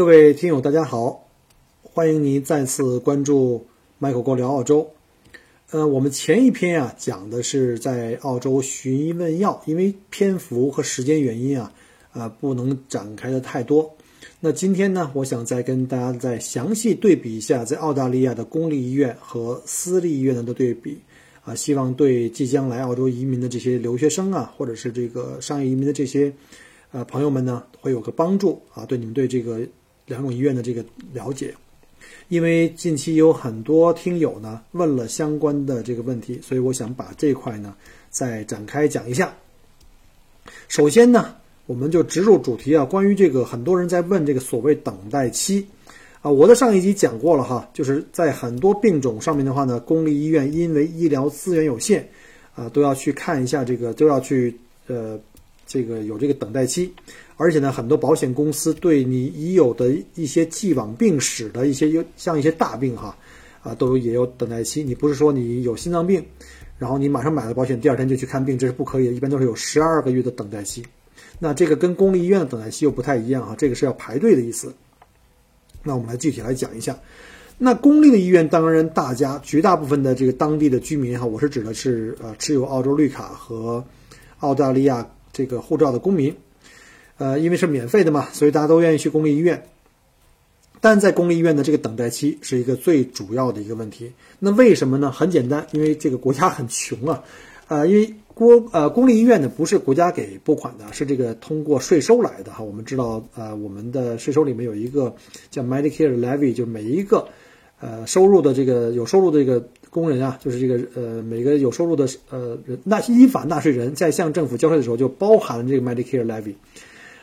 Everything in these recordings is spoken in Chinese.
各位听友，大家好，欢迎您再次关注 Michael 哥聊澳洲。呃，我们前一篇啊讲的是在澳洲寻医问药，因为篇幅和时间原因啊，啊不能展开的太多。那今天呢，我想再跟大家再详细对比一下在澳大利亚的公立医院和私立医院的对比啊，希望对即将来澳洲移民的这些留学生啊，或者是这个商业移民的这些呃朋友们呢，会有个帮助啊，对你们对这个。两种医院的这个了解，因为近期有很多听友呢问了相关的这个问题，所以我想把这块呢再展开讲一下。首先呢，我们就直入主题啊，关于这个很多人在问这个所谓等待期啊，我的上一集讲过了哈，就是在很多病种上面的话呢，公立医院因为医疗资源有限啊，都要去看一下这个，都要去呃这个有这个等待期。而且呢，很多保险公司对你已有的一些既往病史的一些，有像一些大病哈，啊，都也有等待期。你不是说你有心脏病，然后你马上买了保险，第二天就去看病，这是不可以的。一般都是有十二个月的等待期。那这个跟公立医院的等待期又不太一样啊，这个是要排队的意思。那我们来具体来讲一下。那公立的医院，当然大家绝大部分的这个当地的居民哈，我是指的是呃持有澳洲绿卡和澳大利亚这个护照的公民。呃，因为是免费的嘛，所以大家都愿意去公立医院。但在公立医院的这个等待期是一个最主要的一个问题。那为什么呢？很简单，因为这个国家很穷啊。呃，因为国呃公立医院呢不是国家给拨款的，是这个通过税收来的哈。我们知道，呃，我们的税收里面有一个叫 Medicare levy，就每一个呃收入的这个有收入的这个工人啊，就是这个呃每个有收入的呃纳依法纳税人在向政府交税的时候，就包含了这个 Medicare levy。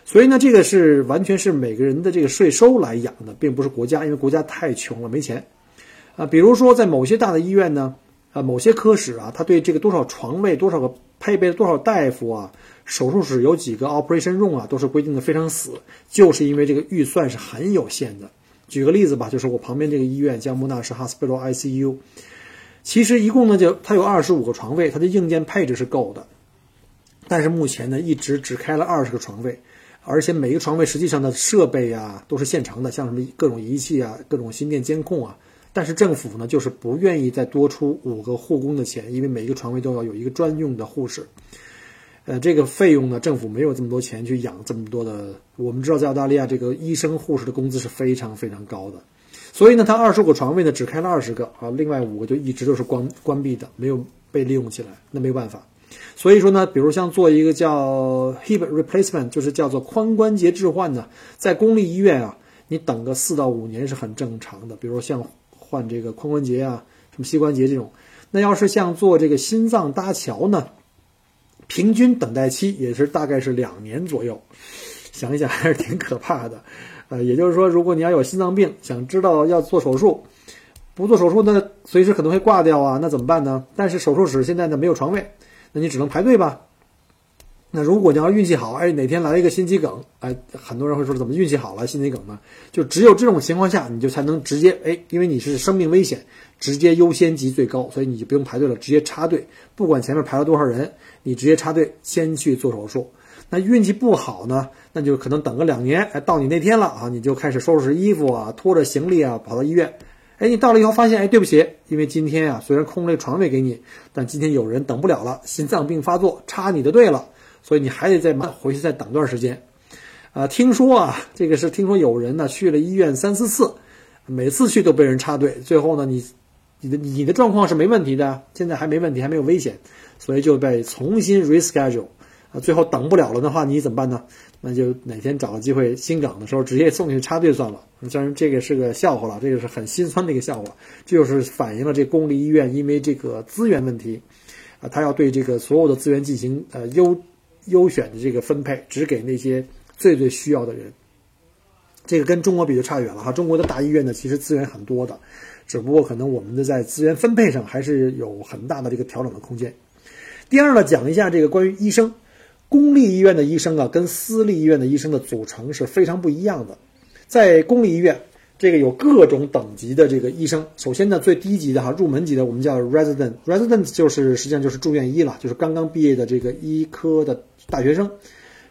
所以呢，这个是完全是每个人的这个税收来养的，并不是国家，因为国家太穷了，没钱。啊，比如说在某些大的医院呢，啊，某些科室啊，他对这个多少床位、多少个配备多少大夫啊，手术室有几个 operation room 啊，都是规定的非常死，就是因为这个预算是很有限的。举个例子吧，就是我旁边这个医院叫木纳什 Hospital ICU，其实一共呢就它有二十五个床位，它的硬件配置是够的，但是目前呢一直只开了二十个床位。而且每一个床位实际上的设备啊都是现成的，像什么各种仪器啊、各种心电监控啊。但是政府呢就是不愿意再多出五个护工的钱，因为每一个床位都要有一个专用的护士。呃，这个费用呢，政府没有这么多钱去养这么多的。我们知道在澳大利亚，这个医生护士的工资是非常非常高的，所以呢，他二十个床位呢只开了二十个啊，另外五个就一直都是关关闭的，没有被利用起来。那没办法。所以说呢，比如像做一个叫 hip replacement，就是叫做髋关节置换呢，在公立医院啊，你等个四到五年是很正常的。比如像换这个髋关节啊，什么膝关节这种，那要是像做这个心脏搭桥呢，平均等待期也是大概是两年左右。想一想还是挺可怕的。呃，也就是说，如果你要有心脏病，想知道要做手术，不做手术那，随时可能会挂掉啊，那怎么办呢？但是手术室现在呢没有床位。那你只能排队吧。那如果你要运气好，哎，哪天来了一个心肌梗，哎，很多人会说怎么运气好了心肌梗呢？就只有这种情况下，你就才能直接哎，因为你是生命危险，直接优先级最高，所以你就不用排队了，直接插队，不管前面排了多少人，你直接插队先去做手术。那运气不好呢，那就可能等个两年，哎，到你那天了啊，你就开始收拾衣服啊，拖着行李啊，跑到医院。哎，你到了以后发现，哎，对不起，因为今天啊，虽然空了床位给你，但今天有人等不了了，心脏病发作，插你的队了，所以你还得再回去再等段时间。啊，听说啊，这个是听说有人呢去了医院三四次，每次去都被人插队，最后呢，你你的你的状况是没问题的，现在还没问题，还没有危险，所以就被重新 reschedule，啊，最后等不了了的话，你怎么办呢？那就哪天找个机会新岗的时候，直接送去插队算了。虽然这个是个笑话了，这个是很心酸的一个笑话，这就是反映了这公立医院因为这个资源问题，啊，他要对这个所有的资源进行呃优优选的这个分配，只给那些最最需要的人。这个跟中国比就差远了哈，中国的大医院呢，其实资源很多的，只不过可能我们的在资源分配上还是有很大的这个调整的空间。第二呢，讲一下这个关于医生，公立医院的医生啊，跟私立医院的医生的组成是非常不一样的。在公立医院，这个有各种等级的这个医生。首先呢，最低级的哈，入门级的我们叫 resident，resident 就是实际上就是住院医了，就是刚刚毕业的这个医科的大学生，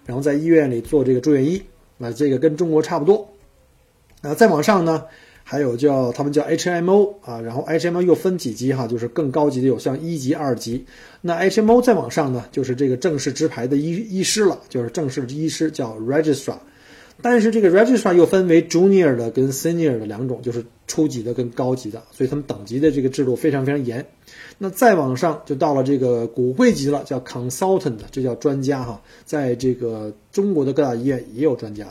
然后在医院里做这个住院医。那这个跟中国差不多。啊，再往上呢，还有叫他们叫 HMO 啊，然后 HMO 又分几级哈，就是更高级的有像一级、二级。那 HMO 再往上呢，就是这个正式执牌的医医师了，就是正式医师叫 registrar。但是这个 registrar 又分为 junior 的跟 senior 的两种，就是初级的跟高级的，所以他们等级的这个制度非常非常严。那再往上就到了这个骨灰级了，叫 consultant，这叫专家哈，在这个中国的各大医院也有专家。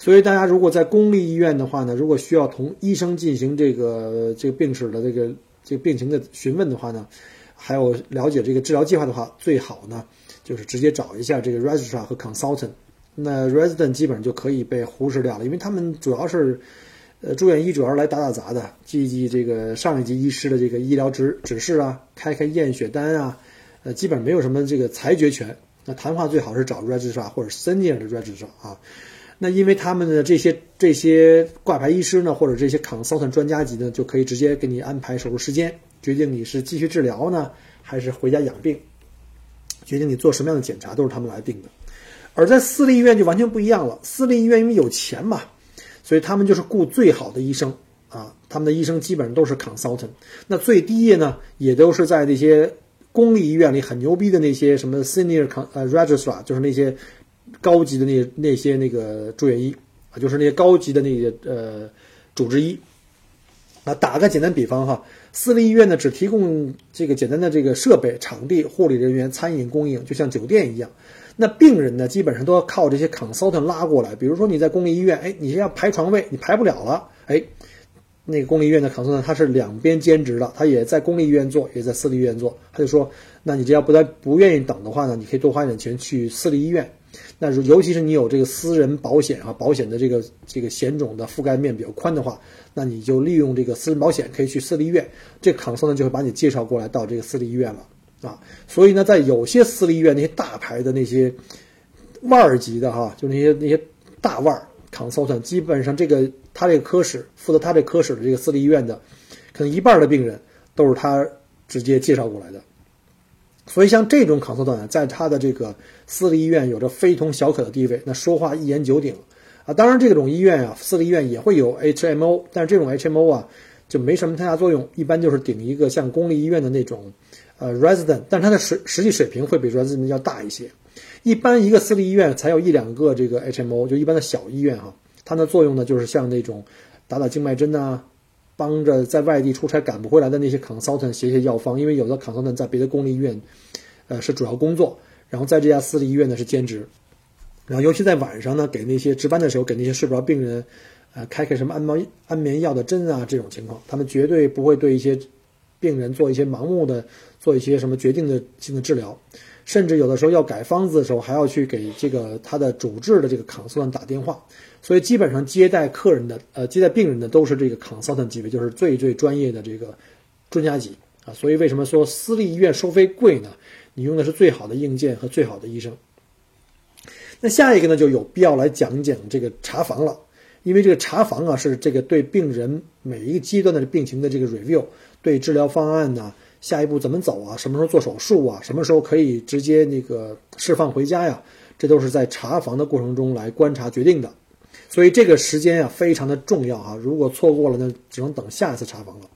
所以大家如果在公立医院的话呢，如果需要同医生进行这个这个病史的这个这个病情的询问的话呢，还有了解这个治疗计划的话，最好呢就是直接找一下这个 registrar 和 consultant。那 resident 基本上就可以被忽视掉了，因为他们主要是，呃，住院医主要是来打打杂的，记记这个上一级医师的这个医疗指指示啊，开开验血单啊，呃，基本没有什么这个裁决权。那谈话最好是找 registrar 或者 senior 的 registrar 啊。那因为他们的这些这些挂牌医师呢，或者这些 consultant 专家级呢，就可以直接给你安排手术时间，决定你是继续治疗呢，还是回家养病，决定你做什么样的检查，都是他们来定的。而在私立医院就完全不一样了。私立医院因为有钱嘛，所以他们就是雇最好的医生啊。他们的医生基本上都是 consultant。那最低呢，也都是在那些公立医院里很牛逼的那些什么 senior con 呃 registrar，就是那些高级的那那些那个住院医啊，就是那些高级的那些呃主治医啊。打个简单比方哈，私立医院呢只提供这个简单的这个设备、场地、护理人员、餐饮供应，就像酒店一样。那病人呢，基本上都要靠这些 consultant 拉过来。比如说你在公立医院，哎，你是要排床位，你排不了了，哎，那个公立医院的 consultant 他是两边兼职的，他也在公立医院做，也在私立医院做。他就说，那你只要不在不愿意等的话呢，你可以多花点钱去私立医院。那尤其是你有这个私人保险啊，保险的这个这个险种的覆盖面比较宽的话，那你就利用这个私人保险可以去私立医院，这 consult 呢就会把你介绍过来到这个私立医院了。啊，所以呢，在有些私立医院，那些大牌的那些腕儿级的哈，就那些那些大腕儿 consul，基本上这个他这个科室负责他这科室的这个私立医院的，可能一半的病人都是他直接介绍过来的。所以像这种 consultant，在他的这个私立医院有着非同小可的地位，那说话一言九鼎啊。当然，这种医院啊，私立医院也会有 HMO，但是这种 HMO 啊，就没什么太大作用，一般就是顶一个像公立医院的那种。呃，resident，但它的实实际水平会比 resident 要大一些。一般一个私立医院才有一两个这个 HMO，就一般的小医院哈，它的作用呢就是像那种打打静脉针呐，帮着在外地出差赶不回来的那些 consultant 写写药方，因为有的 consultant 在别的公立医院，呃是主要工作，然后在这家私立医院呢是兼职，然后尤其在晚上呢，给那些值班的时候给那些睡不着病人，呃开开什么安眠安眠药的针啊这种情况，他们绝对不会对一些。病人做一些盲目的做一些什么决定的性的治疗，甚至有的时候要改方子的时候，还要去给这个他的主治的这个 consultant 打电话。所以基本上接待客人的呃接待病人的都是这个 consultant 级别，就是最最专业的这个专家级啊。所以为什么说私立医院收费贵呢？你用的是最好的硬件和最好的医生。那下一个呢，就有必要来讲讲这个查房了，因为这个查房啊是这个对病人每一个阶段的病情的这个 review。对治疗方案呢，下一步怎么走啊？什么时候做手术啊？什么时候可以直接那个释放回家呀？这都是在查房的过程中来观察决定的，所以这个时间啊非常的重要啊！如果错过了那，只能等下一次查房了。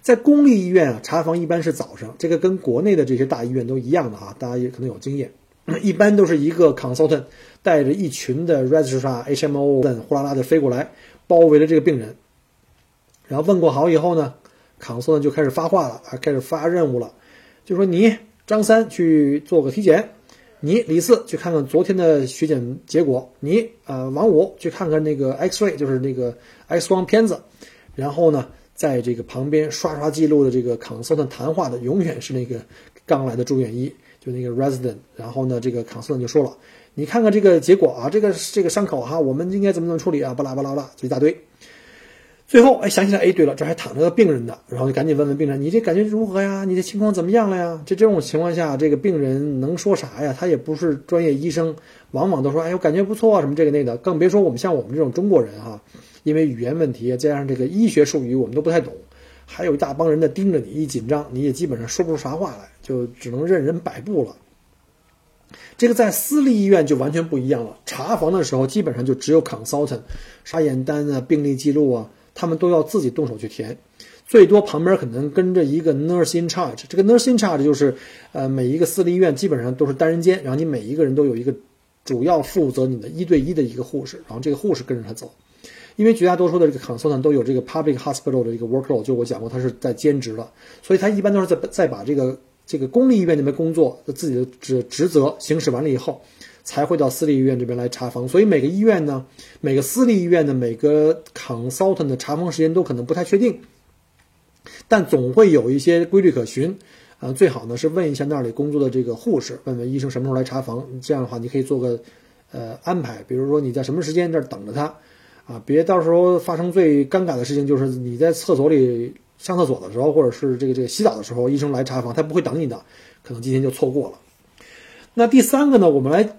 在公立医院啊，查房一般是早上，这个跟国内的这些大医院都一样的哈，大家也可能有经验。一般都是一个 consultant 带着一群的 registrar、HMO 呼啦啦的飞过来，包围了这个病人，然后问过好以后呢。康斯呢就开始发话了啊，开始发任务了，就说你张三去做个体检，你李四去看看昨天的血检结果，你呃王五去看看那个 X-ray，就是那个 X 光片子，然后呢，在这个旁边刷刷记录的这个 consult 谈话的永远是那个刚来的住院医，就那个 resident，然后呢，这个 consult 就说了，你看看这个结果啊，这个这个伤口哈，我们应该怎么怎么处理啊，巴拉巴拉巴拉，就一大堆。最后，哎，想起来，哎，对了，这还躺着个病人呢，然后就赶紧问问病人，你这感觉如何呀？你的情况怎么样了呀？这这种情况下，这个病人能说啥呀？他也不是专业医生，往往都说，哎，我感觉不错啊，什么这个那的，更别说我们像我们这种中国人哈，因为语言问题加上这个医学术语我们都不太懂，还有一大帮人在盯着你，一紧张你也基本上说不出啥话来，就只能任人摆布了。这个在私立医院就完全不一样了，查房的时候基本上就只有 consultant，查验单啊、病历记录啊。他们都要自己动手去填，最多旁边可能跟着一个 nurse in charge。这个 nurse in charge 就是，呃，每一个私立医院基本上都是单人间，然后你每一个人都有一个主要负责你的一对一的一个护士，然后这个护士跟着他走。因为绝大多数的这个 consultant 都有这个 public hospital 的一个 workload，就我讲过他是在兼职了，所以他一般都是在在把这个这个公立医院那边工作的自己的职职责行使完了以后。才会到私立医院这边来查房，所以每个医院呢，每个私立医院的每个 consultant 的查房时间都可能不太确定，但总会有一些规律可循。啊，最好呢是问一下那里工作的这个护士，问问医生什么时候来查房。这样的话，你可以做个呃安排，比如说你在什么时间这儿等着他，啊，别到时候发生最尴尬的事情，就是你在厕所里上厕所的时候，或者是这个这个洗澡的时候，医生来查房，他不会等你的，可能今天就错过了。那第三个呢，我们来。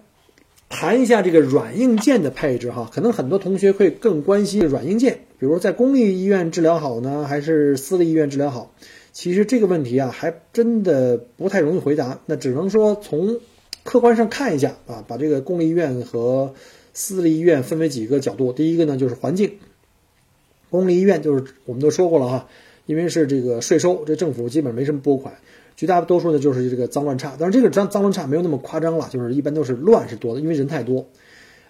谈一下这个软硬件的配置哈，可能很多同学会更关心软硬件，比如在公立医院治疗好呢，还是私立医院治疗好？其实这个问题啊，还真的不太容易回答。那只能说从客观上看一下啊，把这个公立医院和私立医院分为几个角度。第一个呢，就是环境，公立医院就是我们都说过了哈，因为是这个税收，这政府基本没什么拨款。绝大多数呢就是这个脏乱差，当然这个脏脏乱差没有那么夸张了，就是一般都是乱是多的，因为人太多。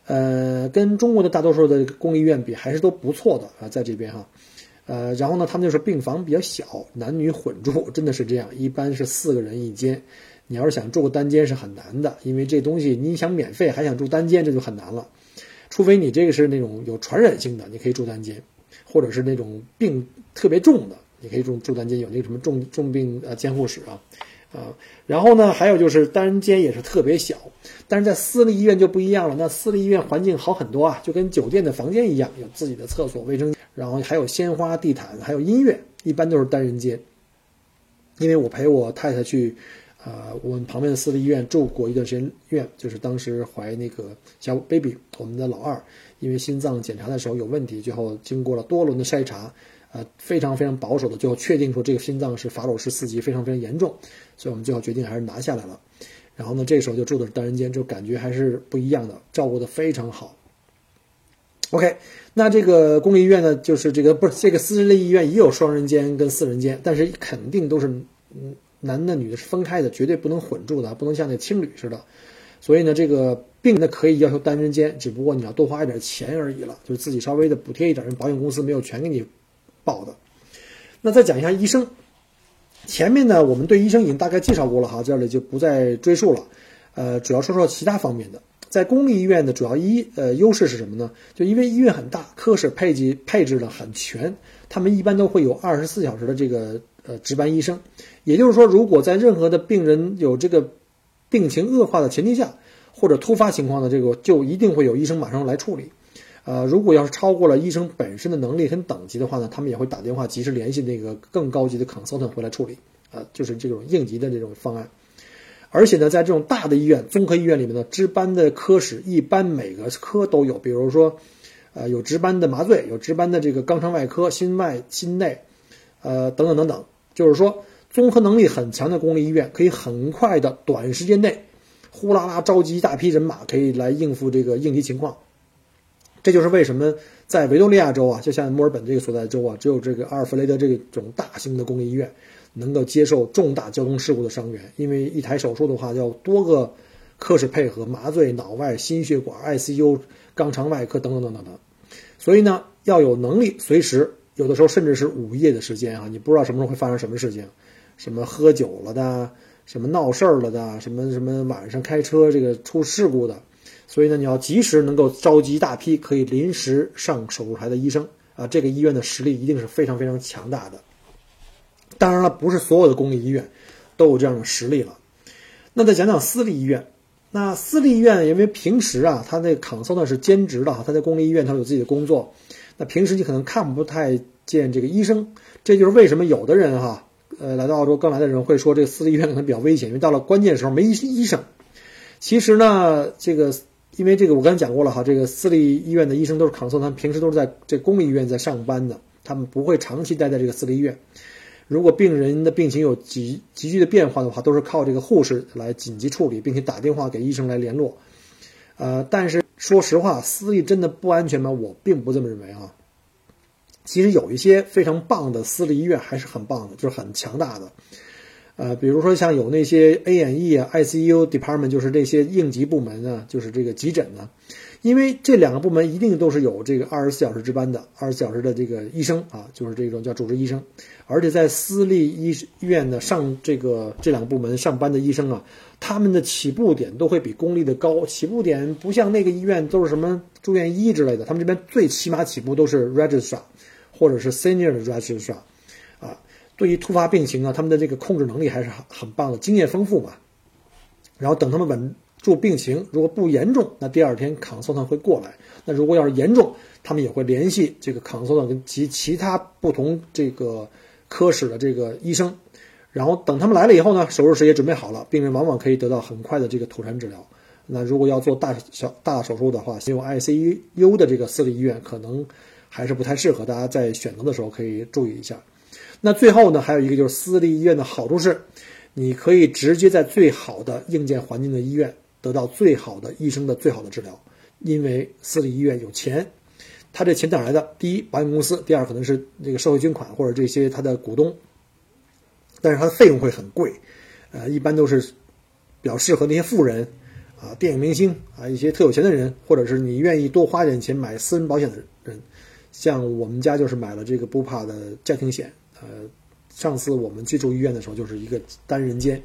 呃，跟中国的大多数的公立医院比，还是都不错的啊，在这边哈。呃，然后呢，他们就是病房比较小，男女混住，真的是这样，一般是四个人一间。你要是想住个单间是很难的，因为这东西你想免费还想住单间，这就很难了。除非你这个是那种有传染性的，你可以住单间，或者是那种病特别重的。你可以住住单间，有那个什么重重病呃监护室啊，啊，然后呢，还有就是单人间也是特别小，但是在私立医院就不一样了，那私立医院环境好很多啊，就跟酒店的房间一样，有自己的厕所、卫生间，然后还有鲜花、地毯，还有音乐，一般都是单人间。因为我陪我太太去，啊，我们旁边的私立医院住过一段时间院，就是当时怀那个小 baby，我们的老二，因为心脏检查的时候有问题，最后经过了多轮的筛查。呃，非常非常保守的，最后确定说这个心脏是法鲁氏四级，非常非常严重，所以我们最后决定还是拿下来了。然后呢，这时候就住的是单人间，就感觉还是不一样的，照顾的非常好。OK，那这个公立医院呢，就是这个不是这个私立医院也有双人间跟四人间，但是肯定都是嗯男的女的是分开的，绝对不能混住的，不能像那青旅似的。所以呢，这个病呢可以要求单人间，只不过你要多花一点钱而已了，就是自己稍微的补贴一点，人保险公司没有全给你。好的，那再讲一下医生。前面呢，我们对医生已经大概介绍过了哈，这里就不再赘述了。呃，主要说说其他方面的。在公立医院的主要医呃优势是什么呢？就因为医院很大，科室配置配置的很全，他们一般都会有二十四小时的这个呃值班医生。也就是说，如果在任何的病人有这个病情恶化的前提下，或者突发情况的这个，就一定会有医生马上来处理。呃，如果要是超过了医生本身的能力跟等级的话呢，他们也会打电话及时联系那个更高级的 consultant 回来处理，啊，就是这种应急的这种方案。而且呢，在这种大的医院、综合医院里面呢，值班的科室一般每个科都有，比如说，呃，有值班的麻醉，有值班的这个肛肠外科、心外、心内，呃，等等等等。就是说，综合能力很强的公立医院可以很快的短时间内，呼啦啦召集一大批人马，可以来应付这个应急情况。这就是为什么在维多利亚州啊，就像墨尔本这个所在州啊，只有这个阿尔弗雷德这种大型的公立医院能够接受重大交通事故的伤员，因为一台手术的话要多个科室配合，麻醉、脑外、心血管、ICU、肛肠外科等等等等等，所以呢，要有能力随时，有的时候甚至是午夜的时间啊，你不知道什么时候会发生什么事情，什么喝酒了的，什么闹事儿了的，什么什么晚上开车这个出事故的，所以呢，你要及时能够召集一大批可以临时上手术台的医生啊，这个医院的实力一定是非常非常强大的。当然了，不是所有的公立医院都有这样的实力了。那再讲讲私立医院，那私立医院因为平时啊，他那康搜呢是兼职的，他在公立医院他有自己的工作，那平时你可能看不太见这个医生，这就是为什么有的人哈。呃，来到澳洲刚来的人会说这个私立医院可能比较危险，因为到了关键时候没医医生。其实呢，这个因为这个我刚才讲过了哈，这个私立医院的医生都是康搜，他们平时都是在这公立医院在上班的，他们不会长期待在这个私立医院。如果病人的病情有急急剧的变化的话，都是靠这个护士来紧急处理，并且打电话给医生来联络。呃，但是说实话，私立真的不安全吗？我并不这么认为啊。其实有一些非常棒的私立医院还是很棒的，就是很强大的。呃，比如说像有那些 A&E 啊、ICU department，就是这些应急部门啊，就是这个急诊呢。因为这两个部门一定都是有这个二十四小时值班的，二十四小时的这个医生啊，就是这种叫主治医生。而且在私立医院的上这个这两个部门上班的医生啊，他们的起步点都会比公立的高。起步点不像那个医院都是什么住院医之类的，他们这边最起码起步都是 registrar。或者是 senior 的 registrar，对于突发病情啊，他们的这个控制能力还是很很棒的，经验丰富嘛。然后等他们稳住病情，如果不严重，那第二天 consultant 会过来。那如果要是严重，他们也会联系这个 consultant 跟其其他不同这个科室的这个医生。然后等他们来了以后呢，手术室也准备好了，病人往往可以得到很快的这个妥善治疗。那如果要做大小大手术的话，先用 ICU 的这个私立医院可能。还是不太适合，大家在选择的时候可以注意一下。那最后呢，还有一个就是私立医院的好处是，你可以直接在最好的硬件环境的医院得到最好的医生的最好的治疗，因为私立医院有钱，他这钱哪来的？第一，保险公司；第二，可能是这个社会捐款或者这些他的股东。但是他的费用会很贵，呃，一般都是比较适合那些富人啊、电影明星啊、一些特有钱的人，或者是你愿意多花点钱买私人保险的人。像我们家就是买了这个不怕的家庭险，呃，上次我们去住医院的时候就是一个单人间，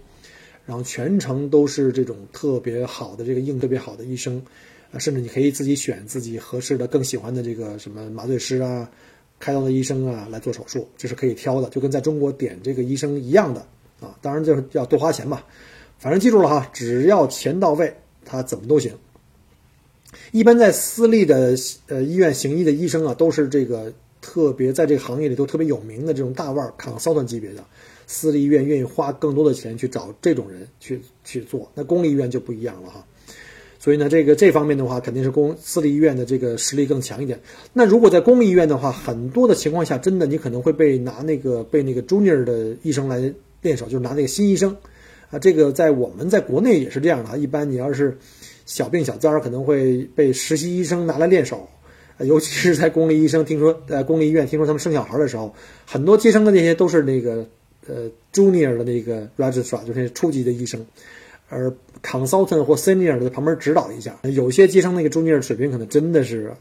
然后全程都是这种特别好的这个硬特别好的医生，啊，甚至你可以自己选自己合适的、更喜欢的这个什么麻醉师啊、开刀的医生啊来做手术，这是可以挑的，就跟在中国点这个医生一样的啊，当然就是要多花钱吧，反正记住了哈，只要钱到位，他怎么都行。一般在私立的呃医院行医的医生啊，都是这个特别在这个行业里都特别有名的这种大腕儿，consultant 级别的。私立医院愿意花更多的钱去找这种人去去做，那公立医院就不一样了哈。所以呢，这个这方面的话，肯定是公私立医院的这个实力更强一点。那如果在公立医院的话，很多的情况下，真的你可能会被拿那个被那个 junior 的医生来练手，就是拿那个新医生啊。这个在我们在国内也是这样的。一般你要是。小病小灾儿可能会被实习医生拿来练手，尤其是在公立医生听说，在公立医院听说他们生小孩的时候，很多接生的那些都是那个呃 junior 的那个 registrar，就是初级的医生，而 consultant 或 senior 在旁边指导一下。有些接生那个 junior 水平可能真的是，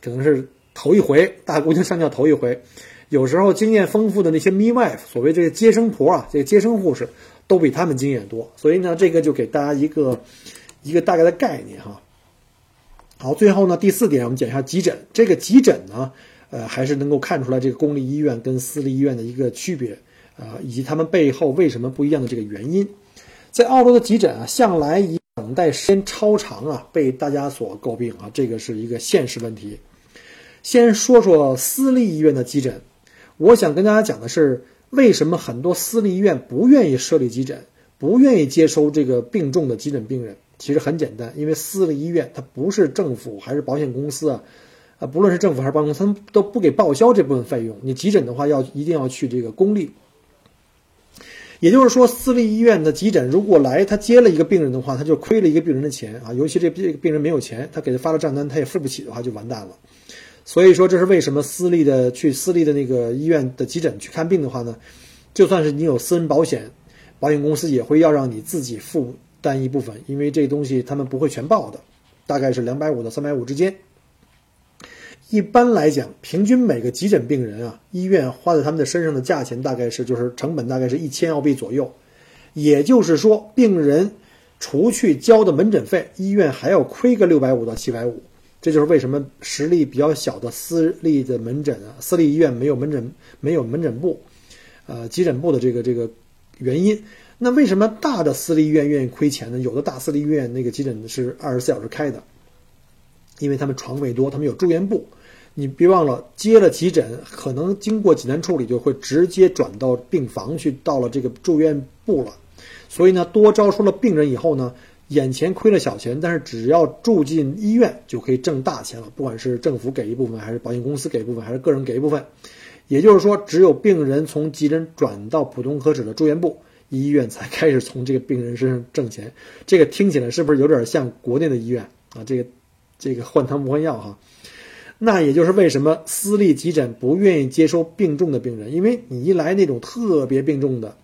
可能是头一回大姑娘上轿头一回，有时候经验丰富的那些 midwife，所谓这个接生婆啊，这个接生护士都比他们经验多。所以呢，这个就给大家一个。一个大概的概念哈，好，最后呢，第四点我们讲一下急诊。这个急诊呢，呃，还是能够看出来这个公立医院跟私立医院的一个区别，啊，以及他们背后为什么不一样的这个原因。在澳洲的急诊啊，向来以等待时间超长啊，被大家所诟病啊，这个是一个现实问题。先说说私立医院的急诊，我想跟大家讲的是，为什么很多私立医院不愿意设立急诊，不愿意接收这个病重的急诊病人。其实很简单，因为私立医院它不是政府还是保险公司啊，啊，不论是政府还是保险公司，他们都不给报销这部分费用。你急诊的话，要一定要去这个公立。也就是说，私立医院的急诊如果来他接了一个病人的话，他就亏了一个病人的钱啊。尤其这这个病人没有钱，他给他发了账单，他也付不起的话，就完蛋了。所以说，这是为什么私立的去私立的那个医院的急诊去看病的话呢？就算是你有私人保险，保险公司也会要让你自己付。但一部分，因为这东西他们不会全报的，大概是两百五到三百五之间。一般来讲，平均每个急诊病人啊，医院花在他们的身上的价钱大概是就是成本大概是一千澳币左右。也就是说，病人除去交的门诊费，医院还要亏个六百五到七百五。这就是为什么实力比较小的私立的门诊啊，私立医院没有门诊没有门诊部，呃，急诊部的这个这个原因。那为什么大的私立医院愿意亏钱呢？有的大私立医院那个急诊是二十四小时开的，因为他们床位多，他们有住院部。你别忘了，接了急诊，可能经过简单处理，就会直接转到病房去，到了这个住院部了。所以呢，多招收了病人以后呢，眼前亏了小钱，但是只要住进医院，就可以挣大钱了。不管是政府给一部分，还是保险公司给一部分，还是个人给一部分，也就是说，只有病人从急诊转到普通科室的住院部。医院才开始从这个病人身上挣钱，这个听起来是不是有点像国内的医院啊？这个，这个换汤不换药哈。那也就是为什么私立急诊不愿意接收病重的病人，因为你一来那种特别病重的，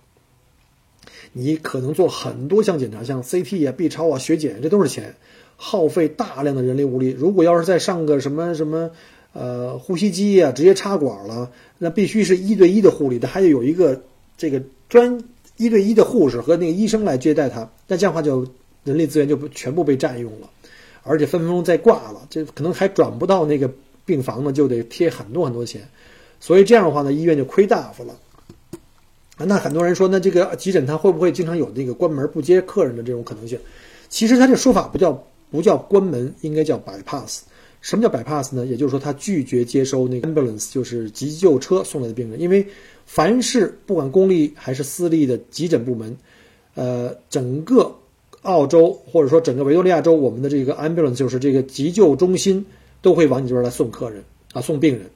你可能做很多项检查，像 CT 啊、B 超啊、血检，这都是钱，耗费大量的人力物力。如果要是再上个什么什么，呃，呼吸机啊，直接插管了，那必须是一对一的护理，它还得有一个这个专。一对一的护士和那个医生来接待他，那这样的话就人力资源就全部被占用了，而且分分钟再挂了，这可能还转不到那个病房呢，就得贴很多很多钱，所以这样的话呢，医院就亏大发了。那很多人说，那这个急诊他会不会经常有那个关门不接客人的这种可能性？其实他这说法不叫不叫关门，应该叫 bypass。什么叫 bypass 呢？也就是说他拒绝接收那个 ambulance，就是急救车送来的病人，因为。凡是不管公立还是私立的急诊部门，呃，整个澳洲或者说整个维多利亚州，我们的这个 ambulance 就是这个急救中心，都会往你这边来送客人啊，送病人。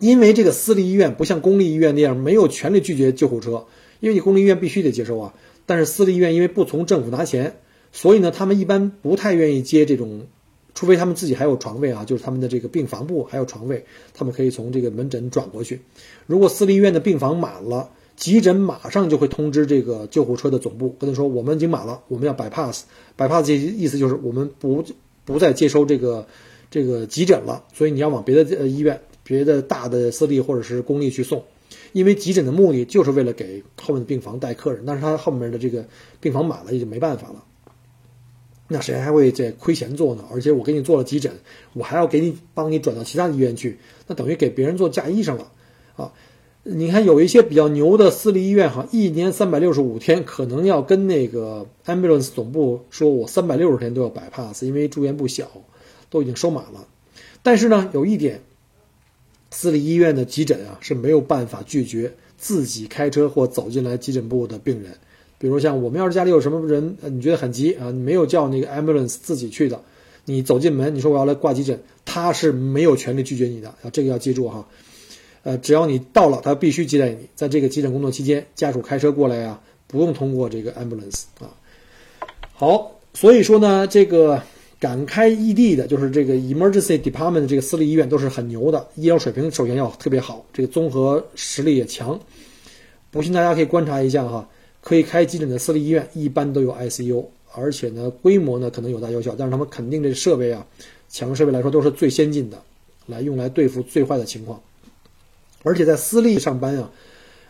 因为这个私立医院不像公立医院那样没有权利拒绝救护车，因为你公立医院必须得接收啊。但是私立医院因为不从政府拿钱，所以呢，他们一般不太愿意接这种。除非他们自己还有床位啊，就是他们的这个病房部还有床位，他们可以从这个门诊转过去。如果私立医院的病房满了，急诊马上就会通知这个救护车的总部，跟他说我们已经满了，我们要 bypass。bypass 这意思就是我们不不再接收这个这个急诊了，所以你要往别的呃医院、别的大的私立或者是公立去送，因为急诊的目的就是为了给后面的病房带客人，但是他后面的这个病房满了，也就没办法了。那谁还会在亏钱做呢？而且我给你做了急诊，我还要给你帮你转到其他医院去，那等于给别人做嫁衣裳了啊！你看有一些比较牛的私立医院哈，一年三百六十五天，可能要跟那个 ambulance 总部说，我三百六十天都要摆 pass，因为住院不小，都已经收满了。但是呢，有一点，私立医院的急诊啊是没有办法拒绝自己开车或走进来急诊部的病人。比如像我们要是家里有什么人，你觉得很急啊，你没有叫那个 ambulance 自己去的，你走进门，你说我要来挂急诊，他是没有权利拒绝你的啊，这个要记住哈。呃，只要你到了，他必须接待你。在这个急诊工作期间，家属开车过来呀，不用通过这个 ambulance 啊。好，所以说呢，这个敢开异地的，就是这个 emergency department 的这个私立医院都是很牛的，医疗水平首先要特别好，这个综合实力也强。不信大家可以观察一下哈。可以开急诊的私立医院一般都有 ICU，而且呢规模呢可能有大有小，但是他们肯定这设备啊，强设备来说都是最先进的，来用来对付最坏的情况。而且在私立上班啊，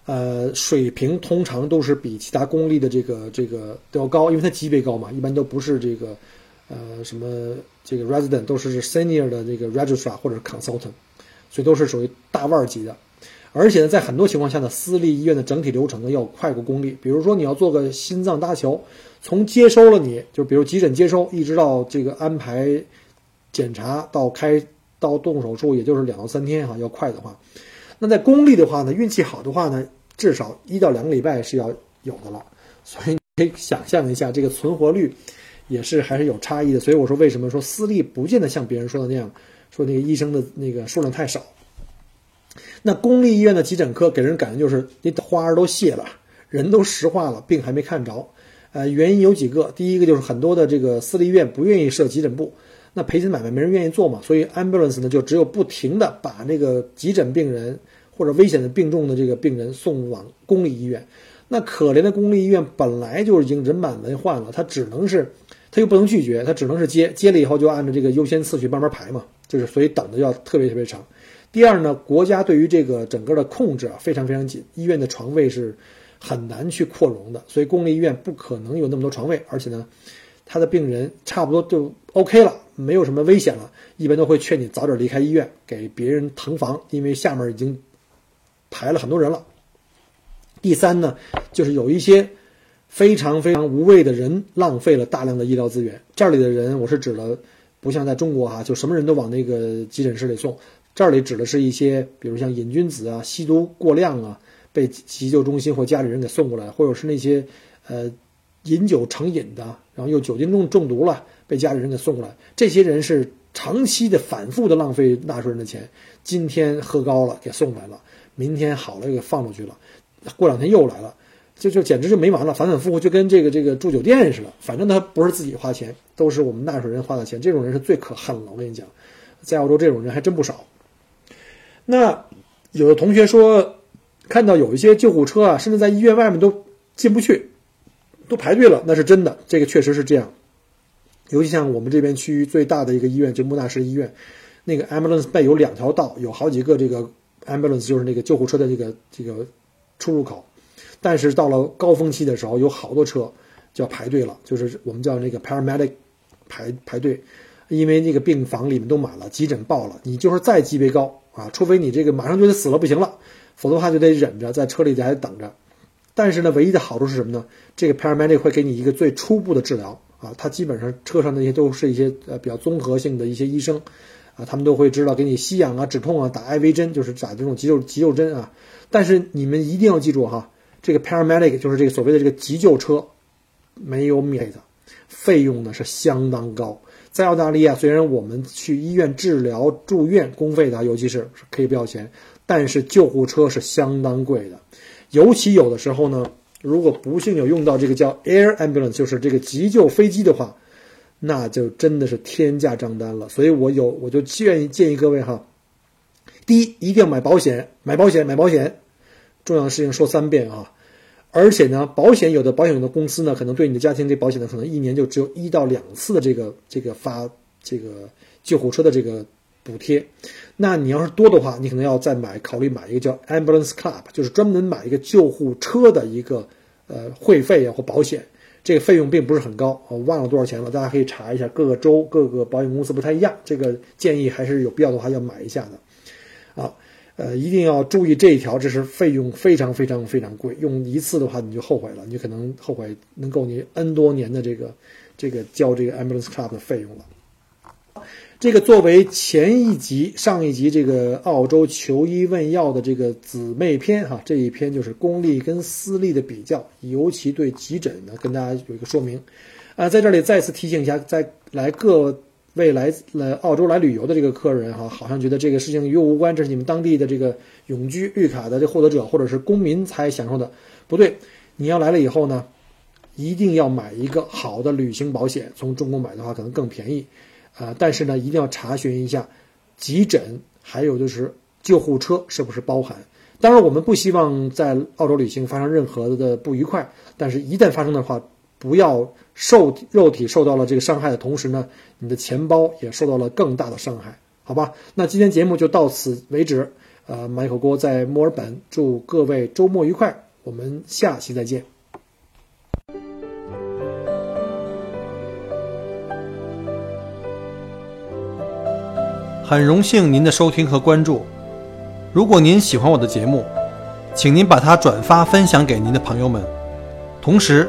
呃，水平通常都是比其他公立的这个这个都要高，因为它级别高嘛，一般都不是这个呃什么这个 resident，都是 senior 的这个 registrar 或者 consultant，所以都是属于大腕级的。而且呢，在很多情况下呢，私立医院的整体流程呢要快过公立。比如说，你要做个心脏搭桥，从接收了你就比如急诊接收，一直到这个安排检查到开到动手术，也就是两到三天哈，要快的话。那在公立的话呢，运气好的话呢，至少一到两个礼拜是要有的了。所以你可以想象一下，这个存活率也是还是有差异的。所以我说，为什么说私立不见得像别人说的那样，说那个医生的那个数量太少。那公立医院的急诊科给人感觉就是你花儿都谢了，人都石化了，病还没看着。呃，原因有几个，第一个就是很多的这个私立医院不愿意设急诊部，那赔钱买卖没人愿意做嘛，所以 ambulance 呢就只有不停的把那个急诊病人或者危险的病重的这个病人送往公立医院。那可怜的公立医院本来就已经人满为患了，他只能是，他又不能拒绝，他只能是接，接了以后就按照这个优先次序慢慢排嘛，就是所以等的要特别特别长。第二呢，国家对于这个整个的控制啊非常非常紧，医院的床位是很难去扩容的，所以公立医院不可能有那么多床位，而且呢，他的病人差不多就 OK 了，没有什么危险了，一般都会劝你早点离开医院，给别人腾房，因为下面已经排了很多人了。第三呢，就是有一些非常非常无谓的人浪费了大量的医疗资源，这里的人我是指了，不像在中国哈，就什么人都往那个急诊室里送。这里指的是一些，比如像瘾君子啊、吸毒过量啊，被急救中心或家里人给送过来，或者是那些，呃，饮酒成瘾的，然后又酒精中中毒了，被家里人给送过来。这些人是长期的、反复的浪费纳税人的钱。今天喝高了给送来了，明天好了又给放出去了，过两天又来了，就就简直就没完了，反反复复就跟这个这个住酒店似的。反正他不是自己花钱，都是我们纳税人花的钱。这种人是最可恨了，我跟你讲，在澳洲这种人还真不少。那有的同学说，看到有一些救护车啊，甚至在医院外面都进不去，都排队了，那是真的，这个确实是这样。尤其像我们这边区域最大的一个医院，就莫纳什医院，那个 ambulance bay 有两条道，有好几个这个 ambulance 就是那个救护车的这个这个出入口，但是到了高峰期的时候，有好多车就要排队了，就是我们叫那个 paramedic 排排队，因为那个病房里面都满了，急诊爆了，你就是再级别高。啊，除非你这个马上就得死了不行了，否则的话就得忍着在车里还等着。但是呢，唯一的好处是什么呢？这个 paramedic 会给你一个最初步的治疗啊，他基本上车上那些都是一些呃比较综合性的一些医生啊，他们都会知道给你吸氧啊、止痛啊、打 IV 针，就是打这种急救急救针啊。但是你们一定要记住哈，这个 paramedic 就是这个所谓的这个急救车没有免费的，费用呢是相当高。在澳大利亚，虽然我们去医院治疗住院公费的，尤其是可以不要钱，但是救护车是相当贵的。尤其有的时候呢，如果不幸有用到这个叫 air ambulance，就是这个急救飞机的话，那就真的是天价账单了。所以我有我就建议建议各位哈，第一一定要买保险，买保险，买保险。重要的事情说三遍啊。而且呢，保险有的保险的公司呢，可能对你的家庭这保险呢，可能一年就只有一到两次的这个这个发这个救护车的这个补贴。那你要是多的话，你可能要再买考虑买一个叫 Ambulance Club，就是专门买一个救护车的一个呃会费啊或保险。这个费用并不是很高，我忘了多少钱了，大家可以查一下，各个州各个保险公司不太一样。这个建议还是有必要的话要买一下的，啊。呃，一定要注意这一条，这是费用非常非常非常贵，用一次的话你就后悔了，你可能后悔能够你 N 多年的这个这个交这个 Ambulance Club 的费用了。这个作为前一集、上一集这个澳洲求医问药的这个姊妹篇哈，这一篇就是公立跟私立的比较，尤其对急诊呢，跟大家有一个说明。啊，在这里再次提醒一下，在来各。未来来澳洲来旅游的这个客人哈，好像觉得这个事情与我无关，这是你们当地的这个永居绿卡的这获得者或者是公民才享受的，不对。你要来了以后呢，一定要买一个好的旅行保险，从中国买的话可能更便宜，啊，但是呢，一定要查询一下急诊还有就是救护车是不是包含。当然，我们不希望在澳洲旅行发生任何的不愉快，但是一旦发生的话。不要受肉体受到了这个伤害的同时呢，你的钱包也受到了更大的伤害，好吧？那今天节目就到此为止。呃，买口锅在墨尔本，祝各位周末愉快，我们下期再见。很荣幸您的收听和关注。如果您喜欢我的节目，请您把它转发分享给您的朋友们，同时。